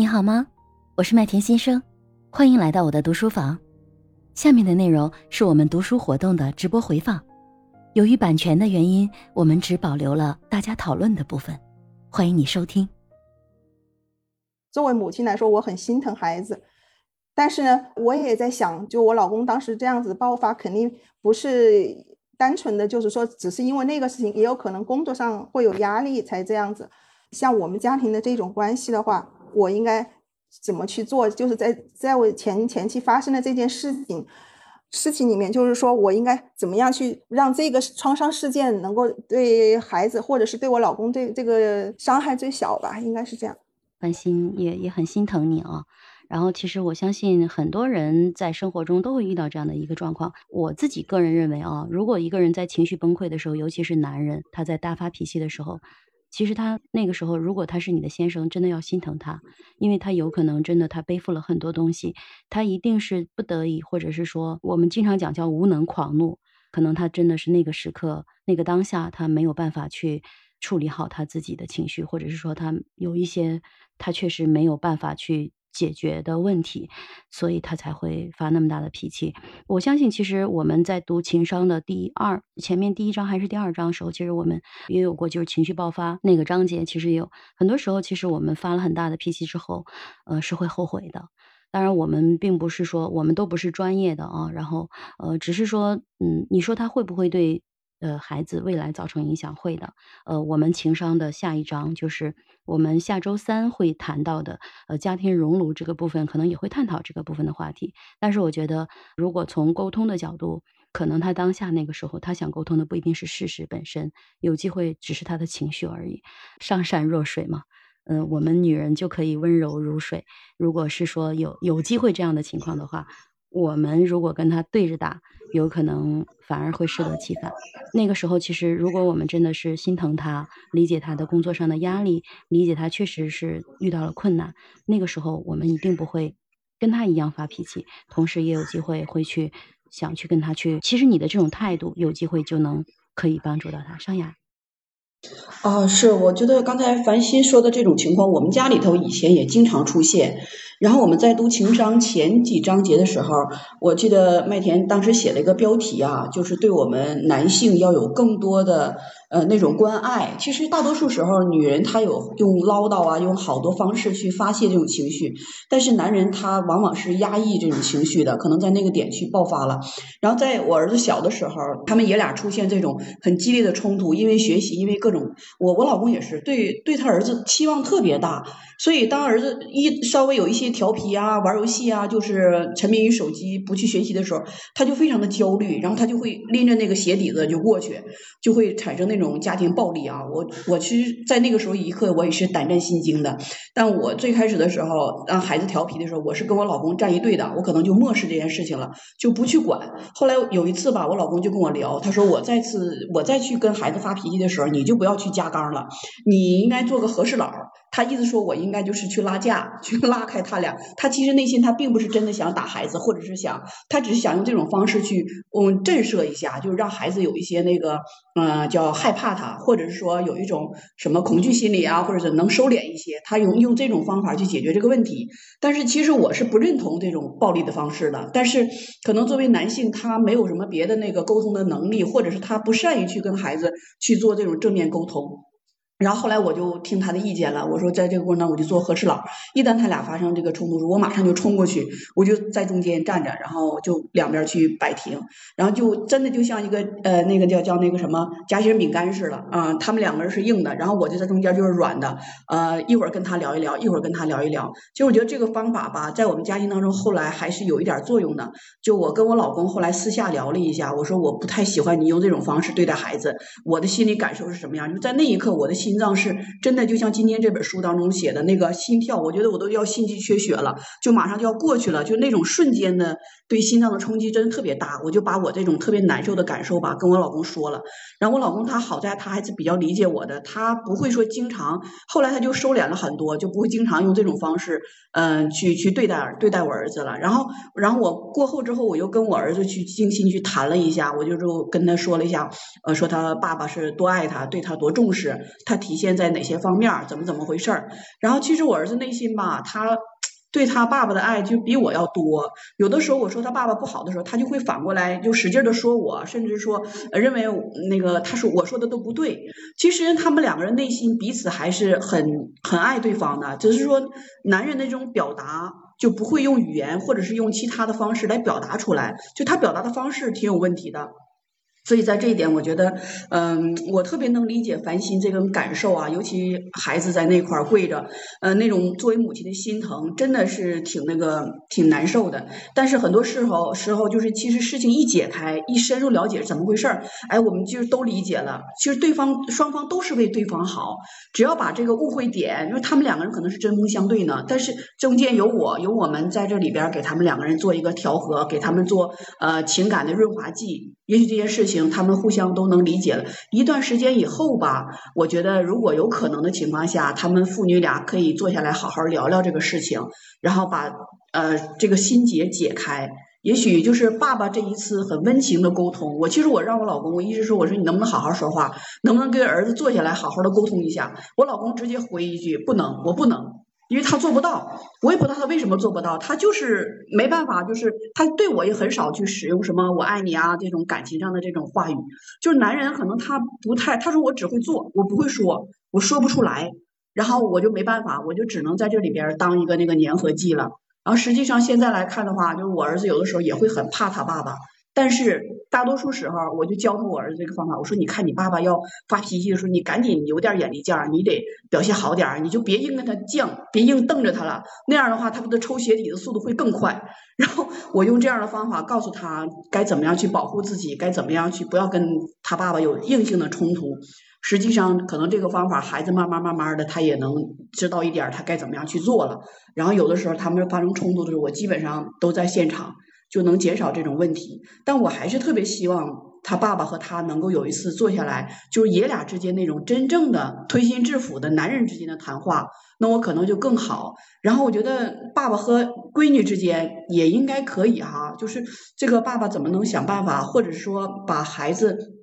你好吗？我是麦田先生，欢迎来到我的读书房。下面的内容是我们读书活动的直播回放，由于版权的原因，我们只保留了大家讨论的部分。欢迎你收听。作为母亲来说，我很心疼孩子，但是呢，我也在想，就我老公当时这样子爆发，肯定不是单纯的就是说，只是因为那个事情，也有可能工作上会有压力才这样子。像我们家庭的这种关系的话，我应该怎么去做？就是在在我前前期发生的这件事情事情里面，就是说我应该怎么样去让这个创伤事件能够对孩子或者是对我老公这这个伤害最小吧？应该是这样。关心也也很心疼你啊。然后其实我相信很多人在生活中都会遇到这样的一个状况。我自己个人认为啊，如果一个人在情绪崩溃的时候，尤其是男人，他在大发脾气的时候。其实他那个时候，如果他是你的先生，真的要心疼他，因为他有可能真的他背负了很多东西，他一定是不得已，或者是说我们经常讲叫无能狂怒，可能他真的是那个时刻、那个当下，他没有办法去处理好他自己的情绪，或者是说他有一些他确实没有办法去。解决的问题，所以他才会发那么大的脾气。我相信，其实我们在读情商的第二前面第一章还是第二章的时候，其实我们也有过，就是情绪爆发那个章节。其实有很多时候，其实我们发了很大的脾气之后，呃，是会后悔的。当然，我们并不是说我们都不是专业的啊，然后呃，只是说，嗯，你说他会不会对？呃，孩子未来造成影响会的。呃，我们情商的下一章就是我们下周三会谈到的，呃，家庭熔炉这个部分，可能也会探讨这个部分的话题。但是我觉得，如果从沟通的角度，可能他当下那个时候他想沟通的不一定是事实本身，有机会只是他的情绪而已。上善若水嘛，嗯，我们女人就可以温柔如水。如果是说有有机会这样的情况的话。我们如果跟他对着打，有可能反而会适得其反。那个时候，其实如果我们真的是心疼他，理解他的工作上的压力，理解他确实是遇到了困难，那个时候我们一定不会跟他一样发脾气，同时也有机会会去想去跟他去。其实你的这种态度，有机会就能可以帮助到他。上雅。啊，是，我觉得刚才凡心说的这种情况，我们家里头以前也经常出现。然后我们在读情商前几章节的时候，我记得麦田当时写了一个标题啊，就是对我们男性要有更多的。呃，那种关爱，其实大多数时候，女人她有用唠叨啊，用好多方式去发泄这种情绪，但是男人他往往是压抑这种情绪的，可能在那个点去爆发了。然后在我儿子小的时候，他们爷俩出现这种很激烈的冲突，因为学习，因为各种，我我老公也是对对他儿子期望特别大，所以当儿子一稍微有一些调皮啊，玩游戏啊，就是沉迷于手机不去学习的时候，他就非常的焦虑，然后他就会拎着那个鞋底子就过去，就会产生那。这种家庭暴力啊，我我其实，在那个时候一刻，我也是胆战心惊的。但我最开始的时候，让孩子调皮的时候，我是跟我老公站一队的，我可能就漠视这件事情了，就不去管。后来有一次吧，我老公就跟我聊，他说我再次我再去跟孩子发脾气的时候，你就不要去加杠了，你应该做个和事佬。他意思说我应该就是去拉架，去拉开他俩。他其实内心他并不是真的想打孩子，或者是想，他只是想用这种方式去嗯震慑一下，就是让孩子有一些那个嗯叫害怕他，或者是说有一种什么恐惧心理啊，或者是能收敛一些。他用用这种方法去解决这个问题。但是其实我是不认同这种暴力的方式的。但是可能作为男性，他没有什么别的那个沟通的能力，或者是他不善于去跟孩子去做这种正面沟通。然后后来我就听他的意见了，我说在这个过程当中我就做和事佬，一旦他俩发生这个冲突，我马上就冲过去，我就在中间站着，然后就两边去摆平，然后就真的就像一个呃那个叫叫那个什么夹心饼干似的啊，他们两个人是硬的，然后我就在中间就是软的，呃一会儿跟他聊一聊，一会儿跟他聊一聊，其实我觉得这个方法吧，在我们家庭当中后来还是有一点作用的。就我跟我老公后来私下聊了一下，我说我不太喜欢你用这种方式对待孩子，我的心理感受是什么样？就在那一刻我的心。心脏是真的，就像今天这本书当中写的那个心跳，我觉得我都要心肌缺血了，就马上就要过去了，就那种瞬间的对心脏的冲击真的特别大。我就把我这种特别难受的感受吧，跟我老公说了。然后我老公他好在他还是比较理解我的，他不会说经常，后来他就收敛了很多，就不会经常用这种方式，嗯，去去对待对待我儿子了。然后，然后我过后之后，我又跟我儿子去精心去谈了一下，我就就跟他说了一下，呃，说他爸爸是多爱他，对他多重视，他。体现在哪些方面，怎么怎么回事儿。然后其实我儿子内心吧，他。对他爸爸的爱就比我要多，有的时候我说他爸爸不好的时候，他就会反过来就使劲的说我，甚至说认为那个他说我说的都不对。其实他们两个人内心彼此还是很很爱对方的，只是说男人那种表达就不会用语言或者是用其他的方式来表达出来，就他表达的方式挺有问题的。所以在这一点，我觉得，嗯，我特别能理解凡心这种感受啊，尤其孩子在那块儿跪着，呃，那种作为母亲的心疼，真的是挺那个挺难受的。但是很多时候时候，就是其实事情一解开，一深入了解怎么回事儿，哎，我们就都理解了。其实对方双方都是为对方好，只要把这个误会点，因为他们两个人可能是针锋相对呢，但是中间有我有我们在这里边给他们两个人做一个调和，给他们做呃情感的润滑剂。也许这件事情行他们互相都能理解了。一段时间以后吧，我觉得如果有可能的情况下，他们父女俩可以坐下来好好聊聊这个事情，然后把呃这个心结解开。也许就是爸爸这一次很温情的沟通。我其实我让我老公，我一直说我说你能不能好好说话，能不能跟儿子坐下来好好的沟通一下？我老公直接回一句不能，我不能。因为他做不到，我也不知道他为什么做不到，他就是没办法，就是他对我也很少去使用什么“我爱你”啊这种感情上的这种话语。就是男人可能他不太，他说我只会做，我不会说，我说不出来，然后我就没办法，我就只能在这里边当一个那个粘合剂了。然后实际上现在来看的话，就是我儿子有的时候也会很怕他爸爸。但是大多数时候，我就教他我儿子这个方法。我说，你看你爸爸要发脾气的时候，你赶紧有点眼力劲儿，你得表现好点儿，你就别硬跟他犟，别硬瞪着他了。那样的话，他的抽鞋底的速度会更快。然后我用这样的方法告诉他该怎么样去保护自己，该怎么样去不要跟他爸爸有硬性的冲突。实际上，可能这个方法，孩子慢慢慢慢的他也能知道一点他该怎么样去做了。然后有的时候他们发生冲突的时候，我基本上都在现场。就能减少这种问题，但我还是特别希望他爸爸和他能够有一次坐下来，就是爷俩之间那种真正的推心置腹的男人之间的谈话，那我可能就更好。然后我觉得爸爸和闺女之间也应该可以哈，就是这个爸爸怎么能想办法，或者说把孩子。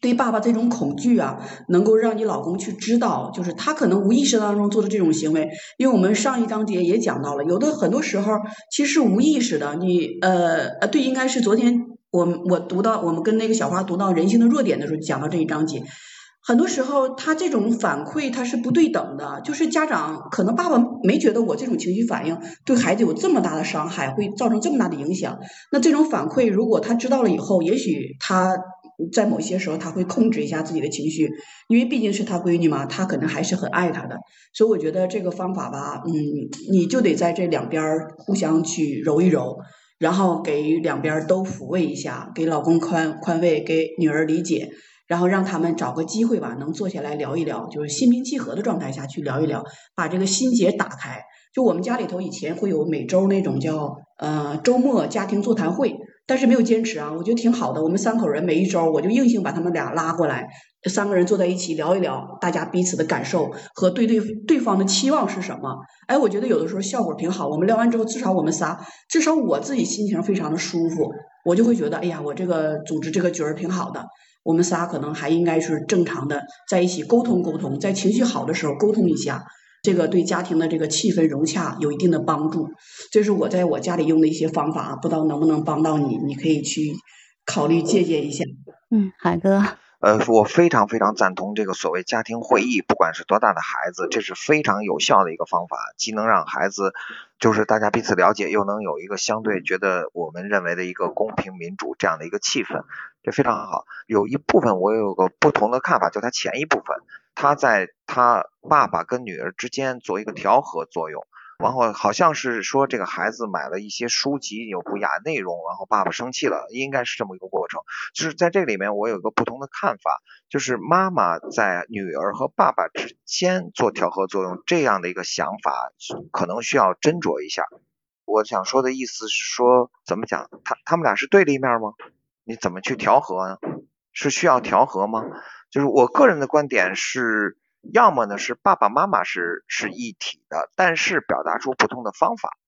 对爸爸这种恐惧啊，能够让你老公去知道，就是他可能无意识当中做的这种行为。因为我们上一章节也讲到了，有的很多时候其实是无意识的。你呃呃，对，应该是昨天我我读到我们跟那个小花读到人性的弱点的时候，讲到这一章节。很多时候他这种反馈他是不对等的，就是家长可能爸爸没觉得我这种情绪反应对孩子有这么大的伤害，会造成这么大的影响。那这种反馈如果他知道了以后，也许他。在某些时候，他会控制一下自己的情绪，因为毕竟是他闺女嘛，他可能还是很爱她的。所以我觉得这个方法吧，嗯，你就得在这两边互相去揉一揉，然后给两边都抚慰一下，给老公宽宽慰，给女儿理解，然后让他们找个机会吧，能坐下来聊一聊，就是心平气和的状态下去聊一聊，把这个心结打开。就我们家里头以前会有每周那种叫呃周末家庭座谈会。但是没有坚持啊，我觉得挺好的。我们三口人每一周，我就硬性把他们俩拉过来，三个人坐在一起聊一聊，大家彼此的感受和对对对方的期望是什么。哎，我觉得有的时候效果挺好。我们聊完之后，至少我们仨，至少我自己心情非常的舒服，我就会觉得，哎呀，我这个组织这个角儿挺好的。我们仨可能还应该是正常的在一起沟通沟通，在情绪好的时候沟通一下。这个对家庭的这个气氛融洽有一定的帮助，这是我在我家里用的一些方法，不知道能不能帮到你，你可以去考虑借鉴一下。嗯，海哥。呃，我非常非常赞同这个所谓家庭会议，不管是多大的孩子，这是非常有效的一个方法，既能让孩子就是大家彼此了解，又能有一个相对觉得我们认为的一个公平民主这样的一个气氛，这非常好。有一部分我有个不同的看法，就它前一部分，他在他爸爸跟女儿之间做一个调和作用。然后好像是说这个孩子买了一些书籍有不雅内容，然后爸爸生气了，应该是这么一个过程。就是在这里面我有一个不同的看法，就是妈妈在女儿和爸爸之间做调和作用这样的一个想法，可能需要斟酌一下。我想说的意思是说，怎么讲？他他们俩是对立面吗？你怎么去调和呢？是需要调和吗？就是我个人的观点是。要么呢是爸爸妈妈是是一体的，但是表达出不同的方法，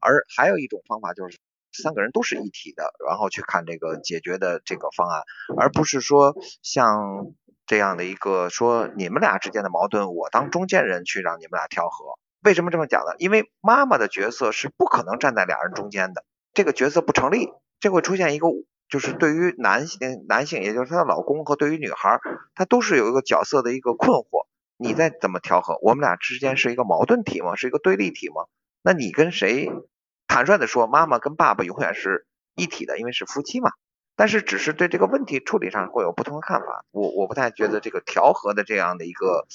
而还有一种方法就是三个人都是一体的，然后去看这个解决的这个方案，而不是说像。这样的一个说你们俩之间的矛盾，我当中间人去让你们俩调和。为什么这么讲呢？因为妈妈的角色是不可能站在俩人中间的，这个角色不成立，这会出现一个就是对于男性男性，也就是她的老公和对于女孩，她都是有一个角色的一个困惑。你再怎么调和，我们俩之间是一个矛盾体吗？是一个对立体吗？那你跟谁？坦率的说，妈妈跟爸爸永远是一体的，因为是夫妻嘛。但是只是对这个问题处理上会有不同的看法。我我不太觉得这个调和的这样的一个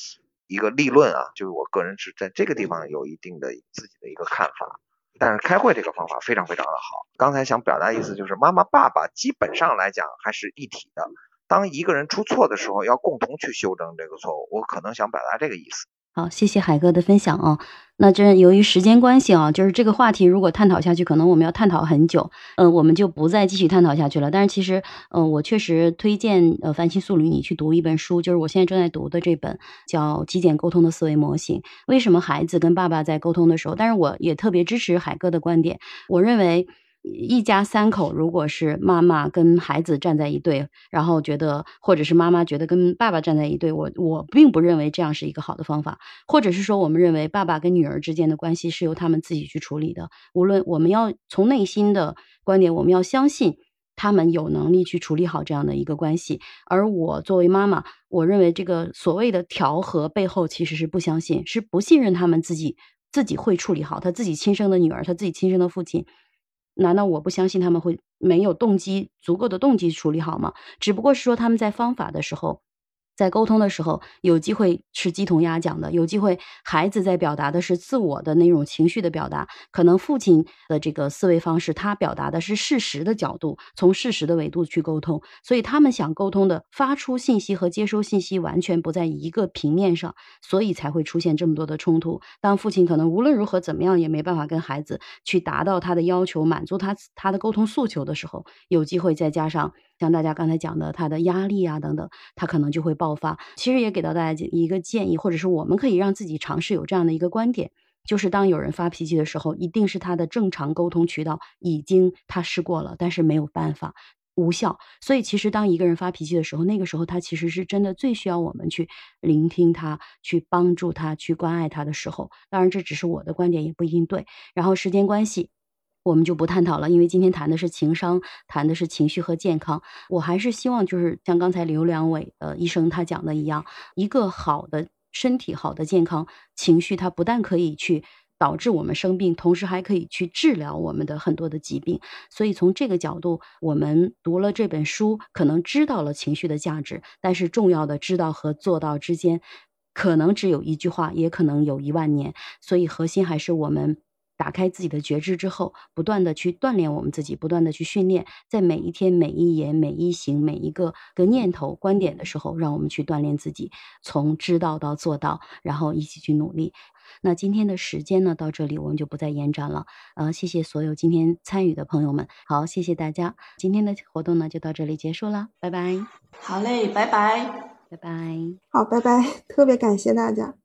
一个立论啊，就是我个人是在这个地方有一定的自己的一个看法。但是开会这个方法非常非常的好。刚才想表达意思就是，妈妈爸爸基本上来讲还是一体的。当一个人出错的时候，要共同去修正这个错误。我可能想表达这个意思。好，谢谢海哥的分享啊。那这由于时间关系啊，就是这个话题如果探讨下去，可能我们要探讨很久。嗯，我们就不再继续探讨下去了。但是其实，嗯，我确实推荐呃繁星素履你去读一本书，就是我现在正在读的这本叫《极简沟通的思维模型》。为什么孩子跟爸爸在沟通的时候？但是我也特别支持海哥的观点。我认为。一家三口，如果是妈妈跟孩子站在一队，然后觉得，或者是妈妈觉得跟爸爸站在一队，我我并不认为这样是一个好的方法。或者是说，我们认为爸爸跟女儿之间的关系是由他们自己去处理的。无论我们要从内心的观点，我们要相信他们有能力去处理好这样的一个关系。而我作为妈妈，我认为这个所谓的调和背后其实是不相信，是不信任他们自己自己会处理好他自己亲生的女儿，他自己亲生的父亲。难道我不相信他们会没有动机足够的动机处理好吗？只不过是说他们在方法的时候。在沟通的时候，有机会是鸡同鸭讲的，有机会孩子在表达的是自我的那种情绪的表达，可能父亲的这个思维方式，他表达的是事实的角度，从事实的维度去沟通，所以他们想沟通的发出信息和接收信息完全不在一个平面上，所以才会出现这么多的冲突。当父亲可能无论如何怎么样也没办法跟孩子去达到他的要求，满足他他的沟通诉求的时候，有机会再加上。像大家刚才讲的，他的压力啊等等，他可能就会爆发。其实也给到大家一个建议，或者是我们可以让自己尝试有这样的一个观点，就是当有人发脾气的时候，一定是他的正常沟通渠道已经他试过了，但是没有办法无效。所以其实当一个人发脾气的时候，那个时候他其实是真的最需要我们去聆听他、去帮助他、去关爱他的时候。当然这只是我的观点，也不一定对。然后时间关系。我们就不探讨了，因为今天谈的是情商，谈的是情绪和健康。我还是希望，就是像刚才刘良伟呃医生他讲的一样，一个好的身体、好的健康情绪，它不但可以去导致我们生病，同时还可以去治疗我们的很多的疾病。所以从这个角度，我们读了这本书，可能知道了情绪的价值，但是重要的知道和做到之间，可能只有一句话，也可能有一万年。所以核心还是我们。打开自己的觉知之后，不断的去锻炼我们自己，不断的去训练，在每一天、每一言、每一行、每一个个念头、观点的时候，让我们去锻炼自己，从知道到做到，然后一起去努力。那今天的时间呢，到这里我们就不再延展了。呃，谢谢所有今天参与的朋友们，好，谢谢大家。今天的活动呢，就到这里结束了，拜拜。好嘞，拜拜，拜拜。好，拜拜，特别感谢大家。